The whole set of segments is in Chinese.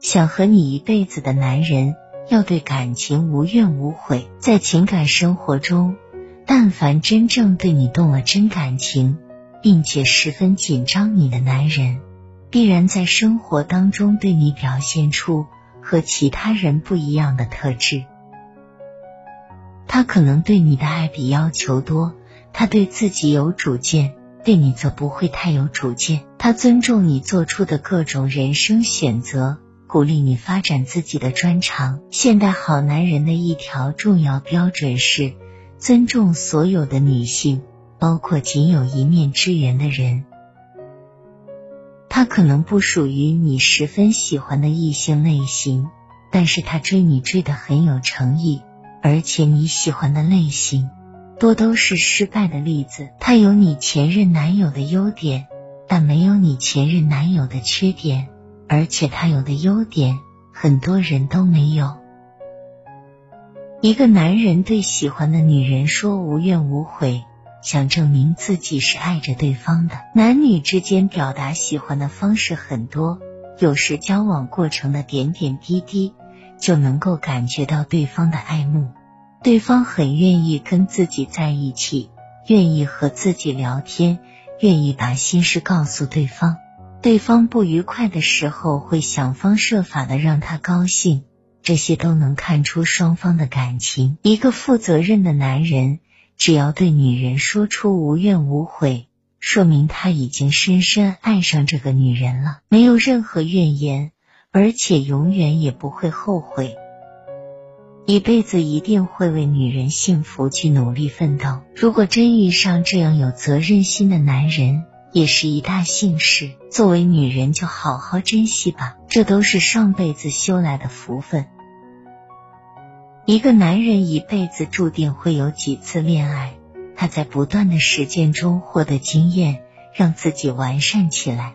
想和你一辈子的男人，要对感情无怨无悔。在情感生活中，但凡真正对你动了真感情，并且十分紧张你的男人，必然在生活当中对你表现出和其他人不一样的特质。他可能对你的爱比要求多，他对自己有主见，对你则不会太有主见。他尊重你做出的各种人生选择，鼓励你发展自己的专长。现代好男人的一条重要标准是尊重所有的女性，包括仅有一面之缘的人。他可能不属于你十分喜欢的异性类型，但是他追你追得很有诚意。而且你喜欢的类型多都是失败的例子。他有你前任男友的优点，但没有你前任男友的缺点。而且他有的优点，很多人都没有。一个男人对喜欢的女人说无怨无悔，想证明自己是爱着对方的。男女之间表达喜欢的方式很多，有时交往过程的点点滴滴。就能够感觉到对方的爱慕，对方很愿意跟自己在一起，愿意和自己聊天，愿意把心事告诉对方。对方不愉快的时候，会想方设法的让他高兴。这些都能看出双方的感情。一个负责任的男人，只要对女人说出无怨无悔，说明他已经深深爱上这个女人了，没有任何怨言。而且永远也不会后悔，一辈子一定会为女人幸福去努力奋斗。如果真遇上这样有责任心的男人，也是一大幸事。作为女人，就好好珍惜吧，这都是上辈子修来的福分。一个男人一辈子注定会有几次恋爱，他在不断的实践中获得经验，让自己完善起来。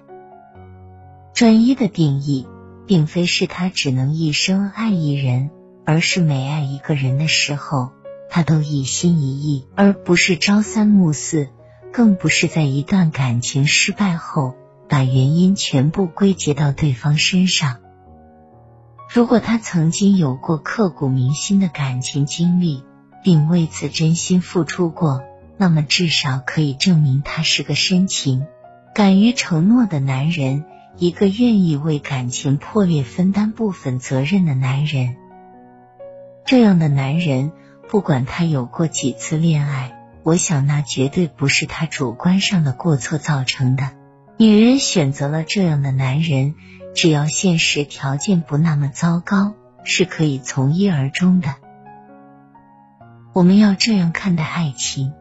专一的定义。并非是他只能一生爱一人，而是每爱一个人的时候，他都一心一意，而不是朝三暮四，更不是在一段感情失败后把原因全部归结到对方身上。如果他曾经有过刻骨铭心的感情经历，并为此真心付出过，那么至少可以证明他是个深情、敢于承诺的男人。一个愿意为感情破裂分担部分责任的男人，这样的男人，不管他有过几次恋爱，我想那绝对不是他主观上的过错造成的。女人选择了这样的男人，只要现实条件不那么糟糕，是可以从一而终的。我们要这样看待爱情，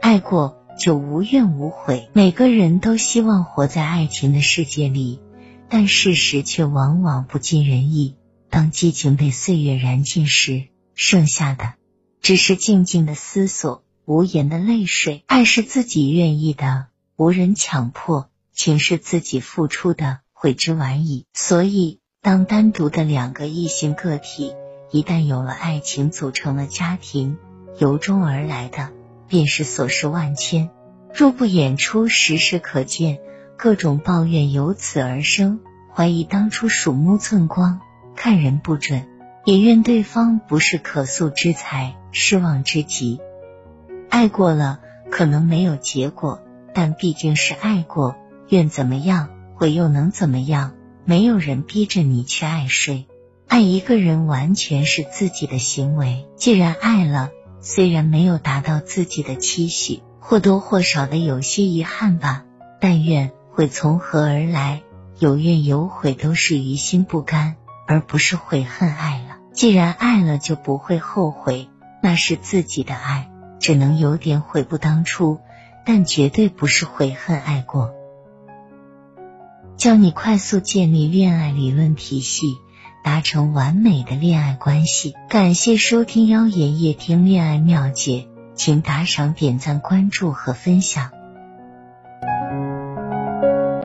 爱过。就无怨无悔。每个人都希望活在爱情的世界里，但事实却往往不尽人意。当激情被岁月燃尽时，剩下的只是静静的思索、无言的泪水。爱是自己愿意的，无人强迫；情是自己付出的，悔之晚矣。所以，当单独的两个异性个体一旦有了爱情，组成了家庭，由衷而来的。便是琐事万千，若不演出，时时可见。各种抱怨由此而生，怀疑当初鼠目寸光，看人不准，也愿对方不是可塑之才，失望之极。爱过了，可能没有结果，但毕竟是爱过。愿怎么样，悔又能怎么样？没有人逼着你去爱谁，爱一个人完全是自己的行为。既然爱了。虽然没有达到自己的期许，或多或少的有些遗憾吧，但愿会从何而来？有怨有悔都是于心不甘，而不是悔恨爱了。既然爱了，就不会后悔，那是自己的爱，只能有点悔不当初，但绝对不是悔恨爱过。教你快速建立恋爱理论体系。达成完美的恋爱关系。感谢收听妖言夜听恋爱妙解，请打赏、点赞、关注和分享。